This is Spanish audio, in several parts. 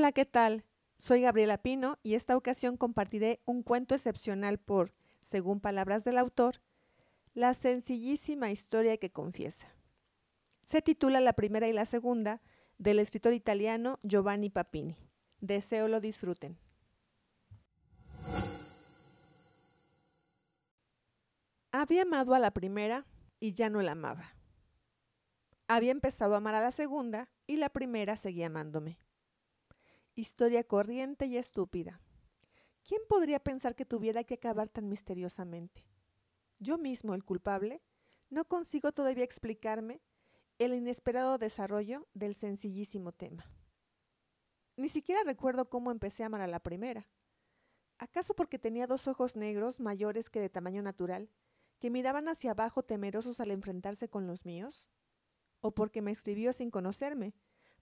Hola, ¿qué tal? Soy Gabriela Pino y esta ocasión compartiré un cuento excepcional por, según palabras del autor, la sencillísima historia que confiesa. Se titula La primera y la segunda del escritor italiano Giovanni Papini. Deseo lo disfruten. Había amado a la primera y ya no la amaba. Había empezado a amar a la segunda y la primera seguía amándome. Historia corriente y estúpida. ¿Quién podría pensar que tuviera que acabar tan misteriosamente? Yo mismo, el culpable, no consigo todavía explicarme el inesperado desarrollo del sencillísimo tema. Ni siquiera recuerdo cómo empecé a amar a la primera. ¿Acaso porque tenía dos ojos negros mayores que de tamaño natural, que miraban hacia abajo temerosos al enfrentarse con los míos? ¿O porque me escribió sin conocerme,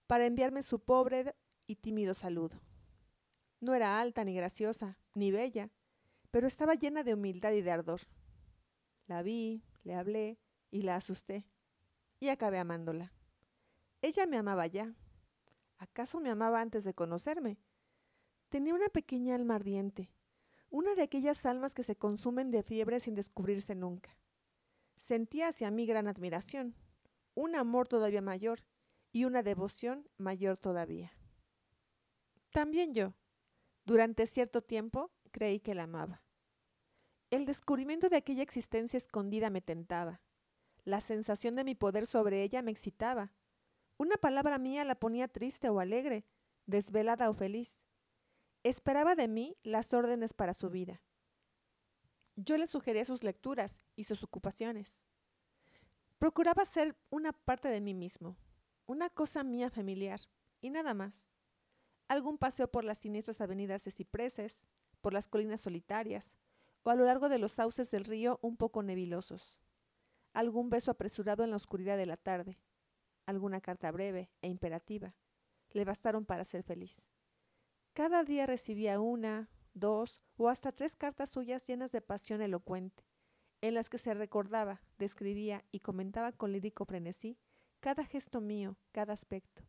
para enviarme su pobre y tímido saludo? No era alta ni graciosa, ni bella, pero estaba llena de humildad y de ardor. La vi, le hablé y la asusté, y acabé amándola. Ella me amaba ya, ¿Acaso me amaba antes de conocerme? Tenía una pequeña alma ardiente, una de aquellas almas que se consumen de fiebre sin descubrirse nunca. Sentía hacia mí gran admiración, un amor todavía mayor y una devoción mayor todavía. También yo, durante cierto tiempo, creí que la amaba. El descubrimiento de aquella existencia escondida me tentaba. La sensación de mi poder sobre ella me excitaba una palabra mía la ponía triste o alegre, desvelada o feliz. Esperaba de mí las órdenes para su vida. Yo le sugería sus lecturas y sus ocupaciones. Procuraba ser una parte de mí mismo, una cosa mía familiar, y nada más. Algún paseo por las siniestras avenidas de cipreses, por las colinas solitarias, o a lo largo de los sauces del río un poco nebilosos. Algún beso apresurado en la oscuridad de la tarde, alguna carta breve e imperativa. Le bastaron para ser feliz. Cada día recibía una, dos o hasta tres cartas suyas llenas de pasión elocuente, en las que se recordaba, describía y comentaba con lírico frenesí cada gesto mío, cada aspecto.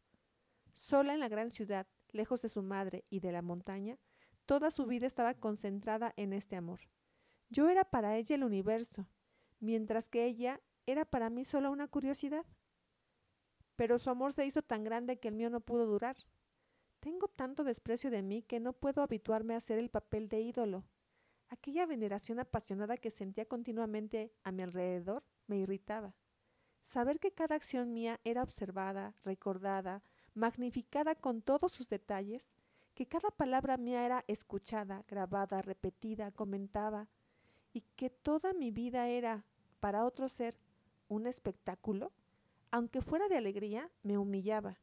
Sola en la gran ciudad, lejos de su madre y de la montaña, toda su vida estaba concentrada en este amor. Yo era para ella el universo, mientras que ella era para mí solo una curiosidad pero su amor se hizo tan grande que el mío no pudo durar. Tengo tanto desprecio de mí que no puedo habituarme a hacer el papel de ídolo. Aquella veneración apasionada que sentía continuamente a mi alrededor me irritaba. Saber que cada acción mía era observada, recordada, magnificada con todos sus detalles, que cada palabra mía era escuchada, grabada, repetida, comentada, y que toda mi vida era, para otro ser, un espectáculo, aunque fuera de alegría, me humillaba.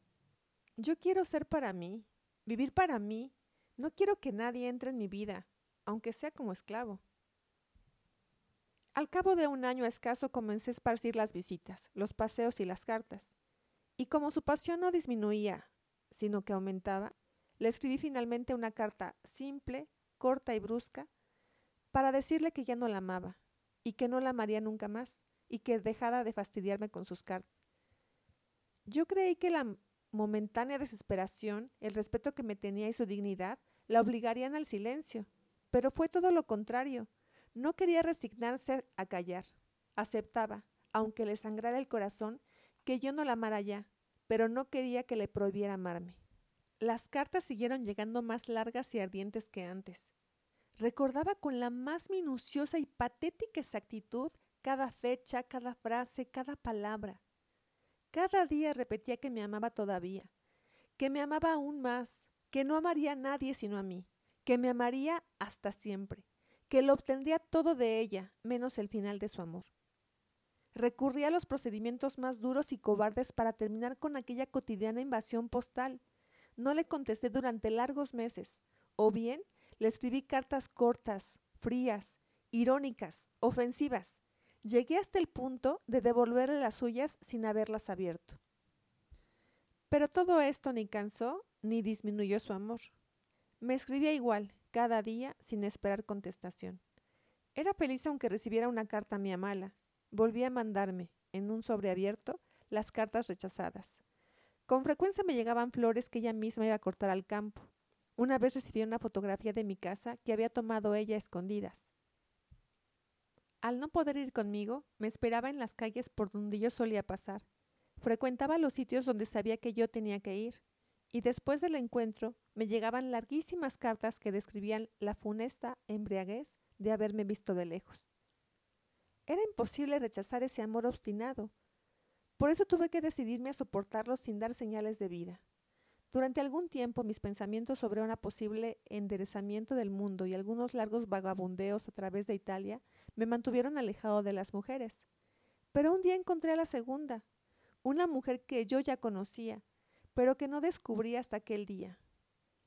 Yo quiero ser para mí, vivir para mí. No quiero que nadie entre en mi vida, aunque sea como esclavo. Al cabo de un año escaso comencé a esparcir las visitas, los paseos y las cartas. Y como su pasión no disminuía, sino que aumentaba, le escribí finalmente una carta simple, corta y brusca, para decirle que ya no la amaba, y que no la amaría nunca más, y que dejara de fastidiarme con sus cartas. Yo creí que la momentánea desesperación, el respeto que me tenía y su dignidad la obligarían al silencio, pero fue todo lo contrario. No quería resignarse a callar. Aceptaba, aunque le sangrara el corazón, que yo no la amara ya, pero no quería que le prohibiera amarme. Las cartas siguieron llegando más largas y ardientes que antes. Recordaba con la más minuciosa y patética exactitud cada fecha, cada frase, cada palabra. Cada día repetía que me amaba todavía, que me amaba aún más, que no amaría a nadie sino a mí, que me amaría hasta siempre, que lo obtendría todo de ella, menos el final de su amor. Recurría a los procedimientos más duros y cobardes para terminar con aquella cotidiana invasión postal. No le contesté durante largos meses, o bien le escribí cartas cortas, frías, irónicas, ofensivas, Llegué hasta el punto de devolverle las suyas sin haberlas abierto. Pero todo esto ni cansó ni disminuyó su amor. Me escribía igual, cada día, sin esperar contestación. Era feliz aunque recibiera una carta mía mala. Volvía a mandarme, en un sobreabierto, las cartas rechazadas. Con frecuencia me llegaban flores que ella misma iba a cortar al campo. Una vez recibí una fotografía de mi casa que había tomado ella a escondidas. Al no poder ir conmigo, me esperaba en las calles por donde yo solía pasar. Frecuentaba los sitios donde sabía que yo tenía que ir, y después del encuentro me llegaban larguísimas cartas que describían la funesta embriaguez de haberme visto de lejos. Era imposible rechazar ese amor obstinado. Por eso tuve que decidirme a soportarlo sin dar señales de vida. Durante algún tiempo mis pensamientos sobre un posible enderezamiento del mundo y algunos largos vagabundeos a través de Italia me mantuvieron alejado de las mujeres. Pero un día encontré a la segunda, una mujer que yo ya conocía, pero que no descubrí hasta aquel día.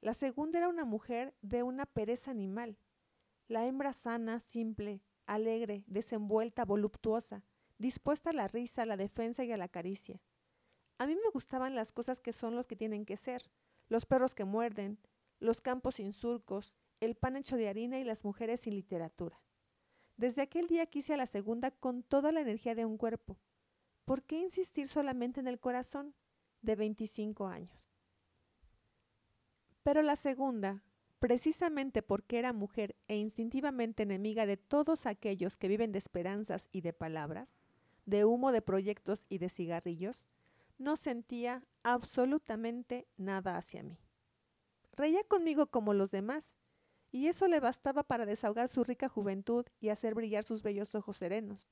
La segunda era una mujer de una pereza animal. La hembra sana, simple, alegre, desenvuelta, voluptuosa, dispuesta a la risa, a la defensa y a la caricia. A mí me gustaban las cosas que son los que tienen que ser, los perros que muerden, los campos sin surcos, el pan hecho de harina y las mujeres sin literatura. Desde aquel día quise a la segunda con toda la energía de un cuerpo. ¿Por qué insistir solamente en el corazón? De 25 años. Pero la segunda, precisamente porque era mujer e instintivamente enemiga de todos aquellos que viven de esperanzas y de palabras, de humo de proyectos y de cigarrillos, no sentía absolutamente nada hacia mí. Reía conmigo como los demás, y eso le bastaba para desahogar su rica juventud y hacer brillar sus bellos ojos serenos.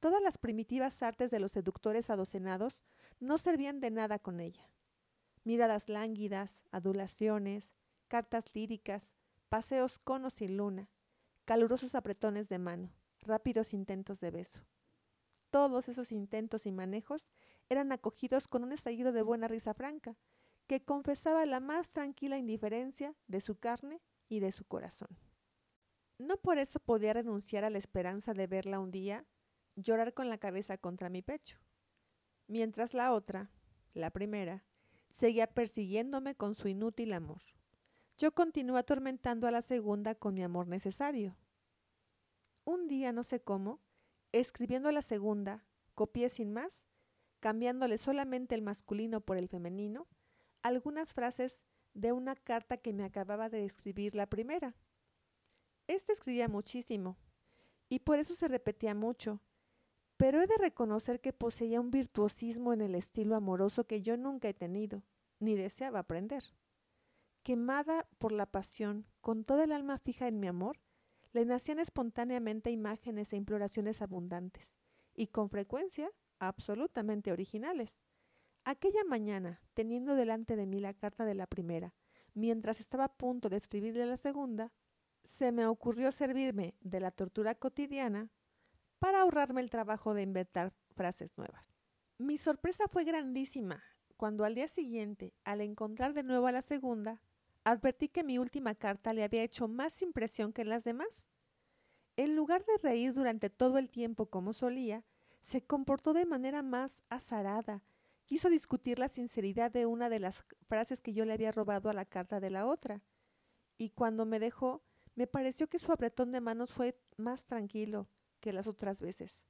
Todas las primitivas artes de los seductores adocenados no servían de nada con ella. Miradas lánguidas, adulaciones, cartas líricas, paseos con o sin luna, calurosos apretones de mano, rápidos intentos de beso. Todos esos intentos y manejos eran acogidos con un estallido de buena risa franca, que confesaba la más tranquila indiferencia de su carne y de su corazón. No por eso podía renunciar a la esperanza de verla un día llorar con la cabeza contra mi pecho, mientras la otra, la primera, seguía persiguiéndome con su inútil amor. Yo continué atormentando a la segunda con mi amor necesario. Un día, no sé cómo, escribiendo a la segunda, copié sin más, cambiándole solamente el masculino por el femenino, algunas frases de una carta que me acababa de escribir la primera. Este escribía muchísimo, y por eso se repetía mucho, pero he de reconocer que poseía un virtuosismo en el estilo amoroso que yo nunca he tenido, ni deseaba aprender. Quemada por la pasión, con toda el alma fija en mi amor, le nacían espontáneamente imágenes e imploraciones abundantes, y con frecuencia absolutamente originales. Aquella mañana, teniendo delante de mí la carta de la primera, mientras estaba a punto de escribirle la segunda, se me ocurrió servirme de la tortura cotidiana para ahorrarme el trabajo de inventar frases nuevas. Mi sorpresa fue grandísima cuando al día siguiente, al encontrar de nuevo a la segunda, advertí que mi última carta le había hecho más impresión que las demás. En lugar de reír durante todo el tiempo como solía, se comportó de manera más azarada, quiso discutir la sinceridad de una de las frases que yo le había robado a la carta de la otra. Y cuando me dejó, me pareció que su apretón de manos fue más tranquilo que las otras veces.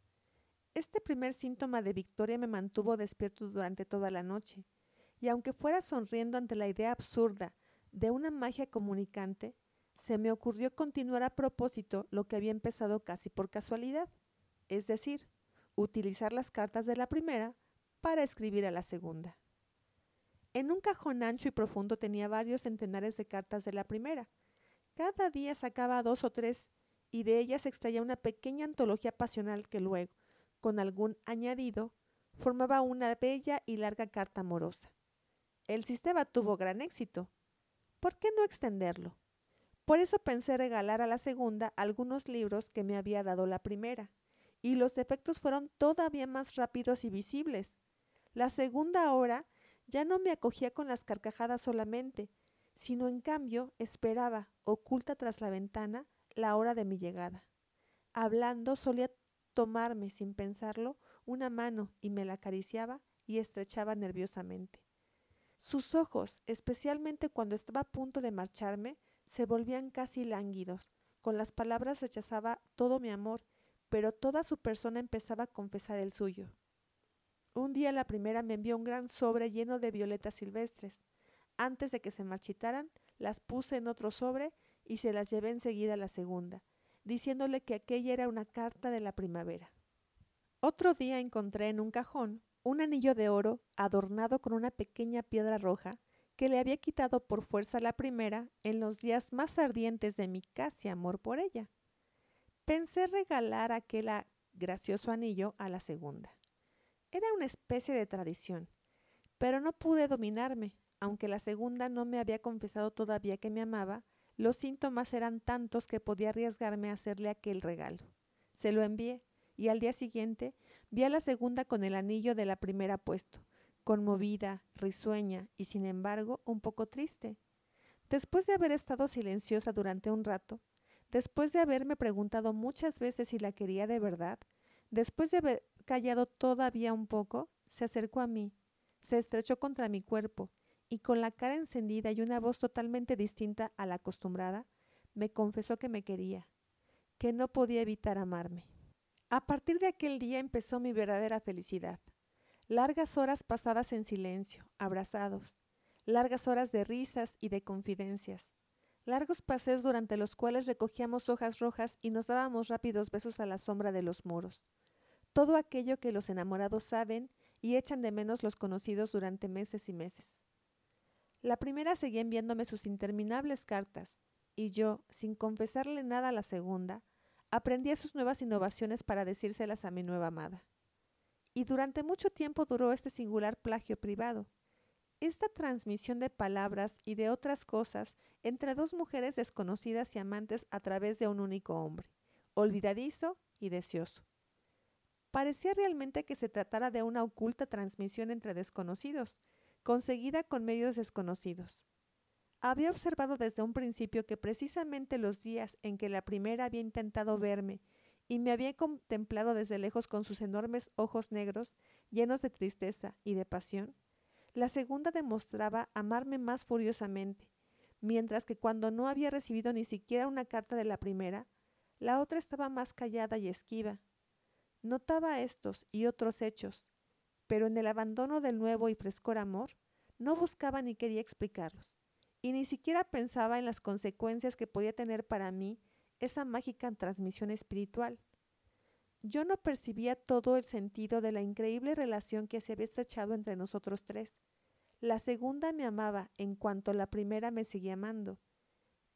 Este primer síntoma de victoria me mantuvo despierto durante toda la noche, y aunque fuera sonriendo ante la idea absurda de una magia comunicante, se me ocurrió continuar a propósito lo que había empezado casi por casualidad, es decir, utilizar las cartas de la primera para escribir a la segunda. En un cajón ancho y profundo tenía varios centenares de cartas de la primera. Cada día sacaba dos o tres y de ellas extraía una pequeña antología pasional que luego, con algún añadido, formaba una bella y larga carta amorosa. El sistema tuvo gran éxito. ¿Por qué no extenderlo? Por eso pensé regalar a la segunda algunos libros que me había dado la primera, y los efectos fueron todavía más rápidos y visibles. La segunda hora ya no me acogía con las carcajadas solamente, sino en cambio esperaba, oculta tras la ventana, la hora de mi llegada. Hablando solía tomarme, sin pensarlo, una mano y me la acariciaba y estrechaba nerviosamente. Sus ojos, especialmente cuando estaba a punto de marcharme, se volvían casi lánguidos. Con las palabras rechazaba todo mi amor, pero toda su persona empezaba a confesar el suyo. Un día la primera me envió un gran sobre lleno de violetas silvestres. Antes de que se marchitaran, las puse en otro sobre y se las llevé enseguida a la segunda, diciéndole que aquella era una carta de la primavera. Otro día encontré en un cajón un anillo de oro adornado con una pequeña piedra roja que le había quitado por fuerza la primera en los días más ardientes de mi casi amor por ella. Pensé regalar aquel gracioso anillo a la segunda. Era una especie de tradición, pero no pude dominarme, aunque la segunda no me había confesado todavía que me amaba, los síntomas eran tantos que podía arriesgarme a hacerle aquel regalo. Se lo envié, y al día siguiente vi a la segunda con el anillo de la primera puesto, conmovida, risueña y sin embargo un poco triste. Después de haber estado silenciosa durante un rato, después de haberme preguntado muchas veces si la quería de verdad, después de haber callado todavía un poco, se acercó a mí, se estrechó contra mi cuerpo y con la cara encendida y una voz totalmente distinta a la acostumbrada, me confesó que me quería, que no podía evitar amarme. A partir de aquel día empezó mi verdadera felicidad. Largas horas pasadas en silencio, abrazados, largas horas de risas y de confidencias, largos paseos durante los cuales recogíamos hojas rojas y nos dábamos rápidos besos a la sombra de los muros. Todo aquello que los enamorados saben y echan de menos los conocidos durante meses y meses. La primera seguía enviándome sus interminables cartas, y yo, sin confesarle nada a la segunda, aprendía sus nuevas innovaciones para decírselas a mi nueva amada y durante mucho tiempo duró este singular plagio privado. Esta transmisión de palabras y de otras cosas entre dos mujeres desconocidas y amantes a través de un único hombre, olvidadizo y deseoso. Parecía realmente que se tratara de una oculta transmisión entre desconocidos, conseguida con medios desconocidos. Había observado desde un principio que precisamente los días en que la primera había intentado verme y me había contemplado desde lejos con sus enormes ojos negros, llenos de tristeza y de pasión, la segunda demostraba amarme más furiosamente, mientras que cuando no había recibido ni siquiera una carta de la primera, la otra estaba más callada y esquiva. Notaba estos y otros hechos, pero en el abandono del nuevo y frescor amor, no buscaba ni quería explicarlos, y ni siquiera pensaba en las consecuencias que podía tener para mí esa mágica transmisión espiritual. Yo no percibía todo el sentido de la increíble relación que se había estrechado entre nosotros tres. La segunda me amaba en cuanto la primera me seguía amando.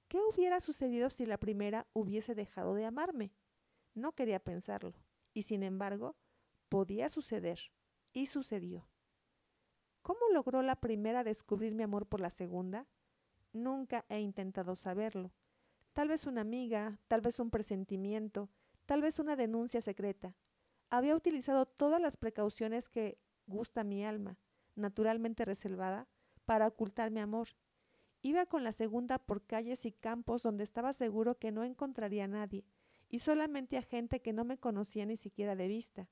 ¿Qué hubiera sucedido si la primera hubiese dejado de amarme? No quería pensarlo, y sin embargo, podía suceder, y sucedió. ¿Cómo logró la primera descubrir mi amor por la segunda? Nunca he intentado saberlo tal vez una amiga, tal vez un presentimiento, tal vez una denuncia secreta. Había utilizado todas las precauciones que gusta mi alma, naturalmente reservada, para ocultar mi amor. Iba con la segunda por calles y campos donde estaba seguro que no encontraría a nadie, y solamente a gente que no me conocía ni siquiera de vista.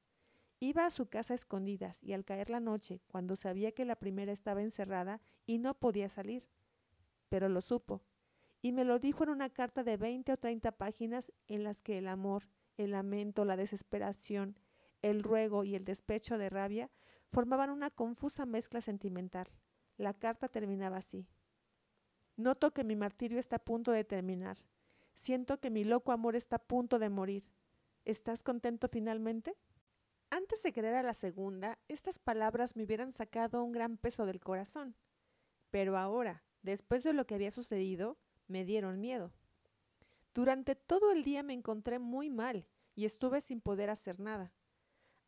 Iba a su casa escondidas y al caer la noche, cuando sabía que la primera estaba encerrada y no podía salir. Pero lo supo, y me lo dijo en una carta de 20 o 30 páginas en las que el amor, el lamento, la desesperación, el ruego y el despecho de rabia formaban una confusa mezcla sentimental. La carta terminaba así. Noto que mi martirio está a punto de terminar. Siento que mi loco amor está a punto de morir. ¿Estás contento finalmente? Antes de querer a la segunda, estas palabras me hubieran sacado un gran peso del corazón. Pero ahora, después de lo que había sucedido, me dieron miedo. Durante todo el día me encontré muy mal y estuve sin poder hacer nada.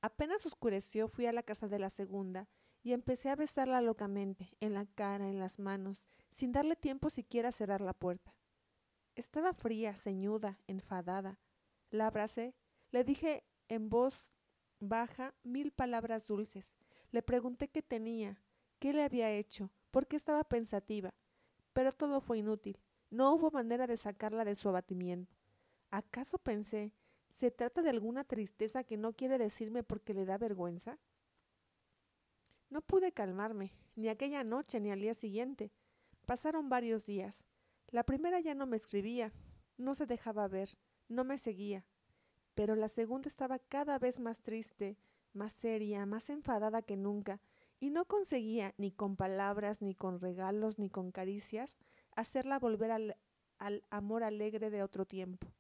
Apenas oscureció fui a la casa de la segunda y empecé a besarla locamente, en la cara, en las manos, sin darle tiempo siquiera a cerrar la puerta. Estaba fría, ceñuda, enfadada. La abracé, le dije en voz baja mil palabras dulces. Le pregunté qué tenía, qué le había hecho, por qué estaba pensativa, pero todo fue inútil. No hubo manera de sacarla de su abatimiento. ¿Acaso pensé, se trata de alguna tristeza que no quiere decirme porque le da vergüenza? No pude calmarme, ni aquella noche ni al día siguiente. Pasaron varios días. La primera ya no me escribía, no se dejaba ver, no me seguía. Pero la segunda estaba cada vez más triste, más seria, más enfadada que nunca, y no conseguía, ni con palabras, ni con regalos, ni con caricias, hacerla volver al, amor alegre de otro tiempo.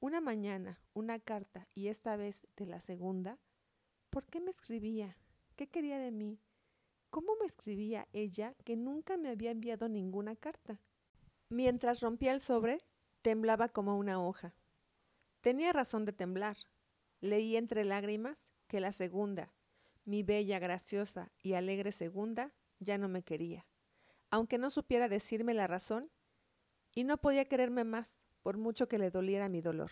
Una mañana, una carta, y esta vez de la segunda, ¿por qué me escribía? ¿Qué quería de mí? ¿Cómo me escribía ella que nunca me había enviado ninguna carta? Mientras rompía el sobre, temblaba como una hoja. Tenía razón de temblar. Leí entre lágrimas que la segunda, mi bella, graciosa y alegre segunda, ya no me quería, aunque no supiera decirme la razón, y no podía quererme más, por mucho que le doliera mi dolor.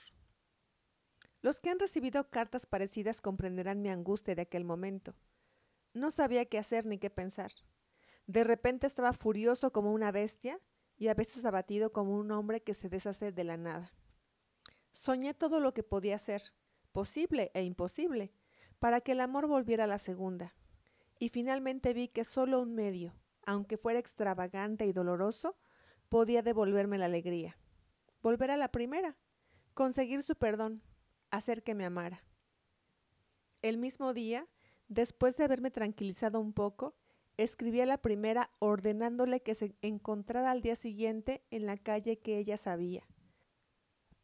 Los que han recibido cartas parecidas comprenderán mi angustia de aquel momento. No sabía qué hacer ni qué pensar. De repente estaba furioso como una bestia y a veces abatido como un hombre que se deshace de la nada. Soñé todo lo que podía ser, posible e imposible, para que el amor volviera a la segunda. Y finalmente vi que solo un medio, aunque fuera extravagante y doloroso, podía devolverme la alegría. Volver a la primera, conseguir su perdón, hacer que me amara. El mismo día, después de haberme tranquilizado un poco, escribí a la primera ordenándole que se encontrara al día siguiente en la calle que ella sabía,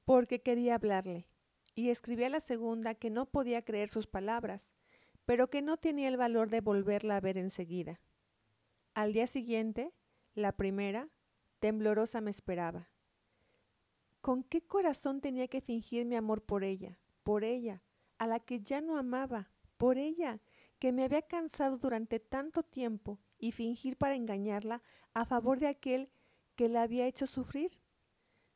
porque quería hablarle, y escribí a la segunda que no podía creer sus palabras, pero que no tenía el valor de volverla a ver enseguida. Al día siguiente, la primera, temblorosa, me esperaba. ¿Con qué corazón tenía que fingir mi amor por ella, por ella, a la que ya no amaba, por ella, que me había cansado durante tanto tiempo y fingir para engañarla a favor de aquel que la había hecho sufrir?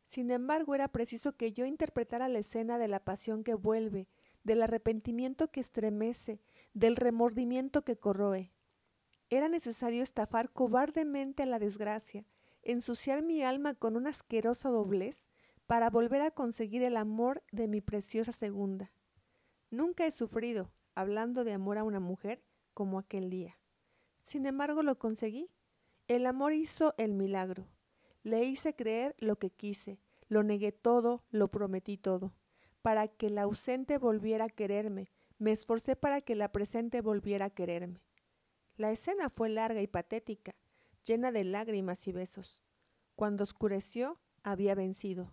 Sin embargo, era preciso que yo interpretara la escena de la pasión que vuelve, del arrepentimiento que estremece, del remordimiento que corroe. Era necesario estafar cobardemente a la desgracia, ensuciar mi alma con una asquerosa doblez para volver a conseguir el amor de mi preciosa segunda. Nunca he sufrido, hablando de amor a una mujer, como aquel día. Sin embargo, lo conseguí. El amor hizo el milagro. Le hice creer lo que quise, lo negué todo, lo prometí todo. Para que la ausente volviera a quererme, me esforcé para que la presente volviera a quererme. La escena fue larga y patética, llena de lágrimas y besos. Cuando oscureció, había vencido.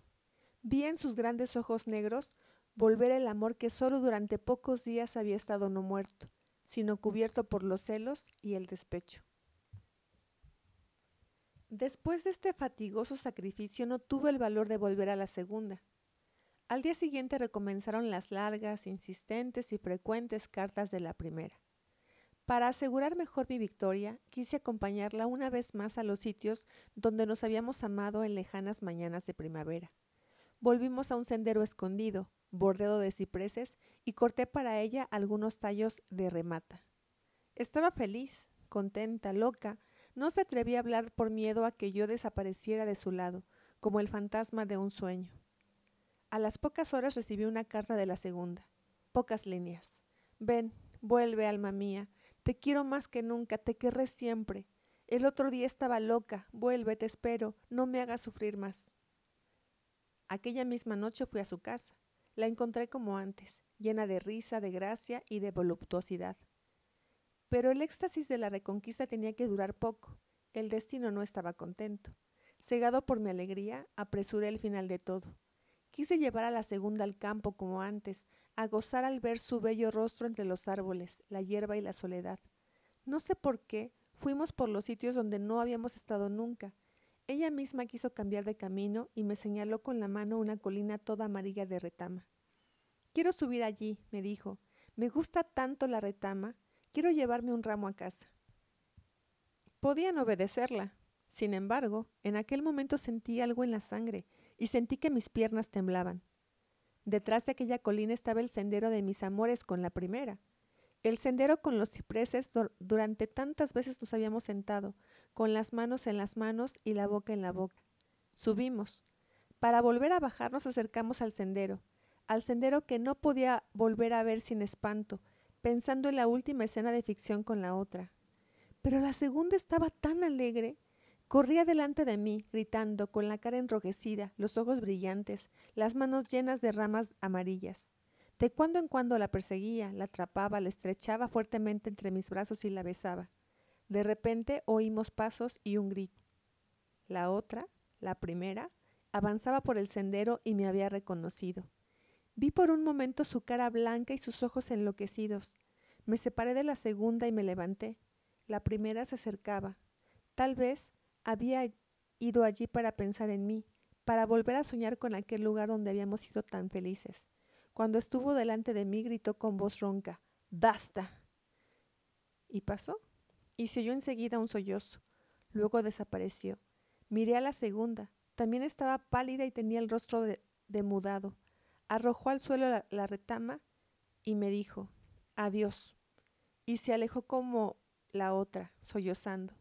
Vi en sus grandes ojos negros volver el amor que solo durante pocos días había estado no muerto, sino cubierto por los celos y el despecho. Después de este fatigoso sacrificio no tuve el valor de volver a la segunda. Al día siguiente recomenzaron las largas, insistentes y frecuentes cartas de la primera. Para asegurar mejor mi victoria, quise acompañarla una vez más a los sitios donde nos habíamos amado en lejanas mañanas de primavera. Volvimos a un sendero escondido, bordeado de cipreses, y corté para ella algunos tallos de remata. Estaba feliz, contenta, loca, no se atrevía a hablar por miedo a que yo desapareciera de su lado, como el fantasma de un sueño. A las pocas horas recibí una carta de la segunda. Pocas líneas. Ven, vuelve, alma mía, te quiero más que nunca, te querré siempre. El otro día estaba loca, vuelve, te espero, no me hagas sufrir más. Aquella misma noche fui a su casa. La encontré como antes, llena de risa, de gracia y de voluptuosidad. Pero el éxtasis de la reconquista tenía que durar poco. El destino no estaba contento. Cegado por mi alegría, apresuré el final de todo. Quise llevar a la segunda al campo como antes, a gozar al ver su bello rostro entre los árboles, la hierba y la soledad. No sé por qué, fuimos por los sitios donde no habíamos estado nunca. Ella misma quiso cambiar de camino y me señaló con la mano una colina toda amarilla de retama. Quiero subir allí, me dijo. Me gusta tanto la retama, quiero llevarme un ramo a casa. Podían obedecerla. Sin embargo, en aquel momento sentí algo en la sangre y sentí que mis piernas temblaban. Detrás de aquella colina estaba el sendero de mis amores con la primera. El sendero con los cipreses durante tantas veces nos habíamos sentado, con las manos en las manos y la boca en la boca. Subimos. Para volver a bajar nos acercamos al sendero, al sendero que no podía volver a ver sin espanto, pensando en la última escena de ficción con la otra. Pero la segunda estaba tan alegre Corría delante de mí, gritando, con la cara enrojecida, los ojos brillantes, las manos llenas de ramas amarillas. De cuando en cuando la perseguía, la atrapaba, la estrechaba fuertemente entre mis brazos y la besaba. De repente oímos pasos y un grito. La otra, la primera, avanzaba por el sendero y me había reconocido. Vi por un momento su cara blanca y sus ojos enloquecidos. Me separé de la segunda y me levanté. La primera se acercaba. Tal vez había ido allí para pensar en mí, para volver a soñar con aquel lugar donde habíamos sido tan felices. Cuando estuvo delante de mí gritó con voz ronca, ¡Basta! Y pasó, y se oyó enseguida un sollozo. Luego desapareció. Miré a la segunda. También estaba pálida y tenía el rostro demudado. Arrojó al suelo la, retama y me dijo, Adiós. Y se alejó como la otra, sollozando.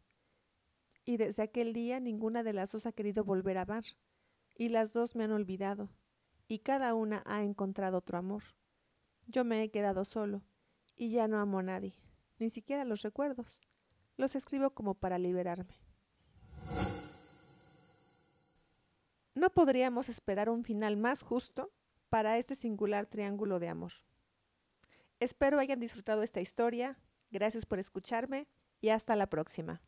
Y desde aquel día ninguna de las dos ha querido volver a amar y las dos me han olvidado, y cada una ha encontrado otro amor. Yo me he quedado solo, y ya no amo a nadie, ni siquiera los recuerdos. Los escribo como para liberarme. No podríamos esperar un final más justo para este singular triángulo de amor. Espero hayan disfrutado esta historia, gracias por escucharme y hasta la próxima.